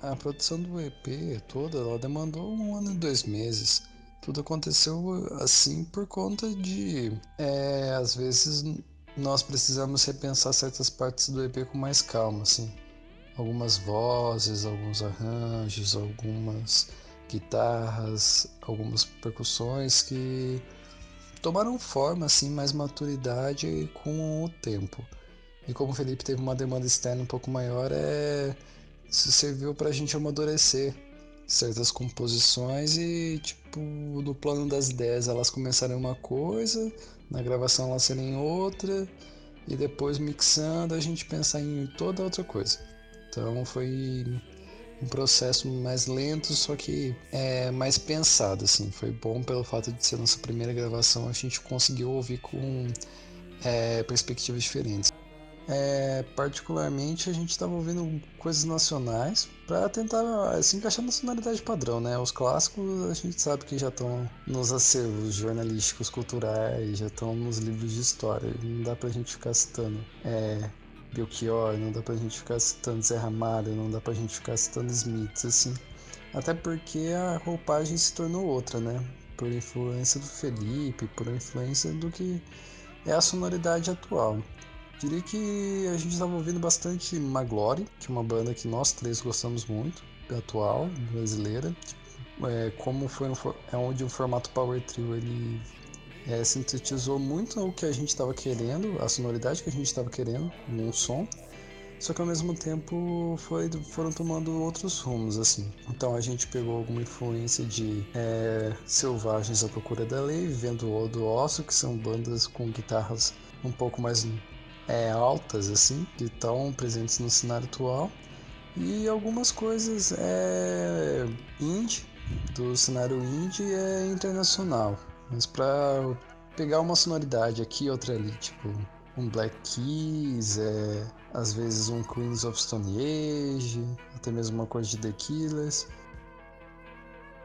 A produção do EP toda, ela demandou um ano e dois meses. Tudo aconteceu assim por conta de, é, às vezes, nós precisamos repensar certas partes do EP com mais calma, assim. Algumas vozes, alguns arranjos, algumas guitarras, algumas percussões que tomaram forma, assim, mais maturidade com o tempo. E como o Felipe teve uma demanda externa um pouco maior, é... isso serviu para a gente amadurecer certas composições e, tipo, no plano das ideias elas começarem uma coisa, na gravação elas serem outra, e depois mixando a gente pensar em toda outra coisa. Então foi um processo mais lento, só que é mais pensado, assim. Foi bom pelo fato de ser nossa primeira gravação, a gente conseguiu ouvir com é, perspectivas diferentes. É, particularmente a gente estava ouvindo coisas nacionais para tentar se encaixar na sonoridade padrão, né? Os clássicos a gente sabe que já estão nos acervos jornalísticos, culturais, já estão nos livros de história. Não dá pra gente ficar citando é, Belchior, não dá pra gente ficar citando Zé Ramalho, não dá pra gente ficar citando Smiths, assim. Até porque a roupagem se tornou outra, né? Por influência do Felipe, por influência do que é a sonoridade atual. Diria que a gente estava ouvindo bastante Maglore, que é uma banda que nós três gostamos muito, atual, brasileira. É, como foi é onde o formato Power Trio ele é, sintetizou muito o que a gente estava querendo, a sonoridade que a gente estava querendo num som, só que ao mesmo tempo foi, foram tomando outros rumos assim. Então a gente pegou alguma influência de é, Selvagens à Procura da Lei, Vendo o do Osso, que são bandas com guitarras um pouco mais é, altas assim que estão presentes no cenário atual. E algumas coisas é indie do cenário indie é internacional. Mas para pegar uma sonoridade aqui outra ali tipo um Black Keys é às vezes um Queens of Stone Age até mesmo uma coisa de The Killers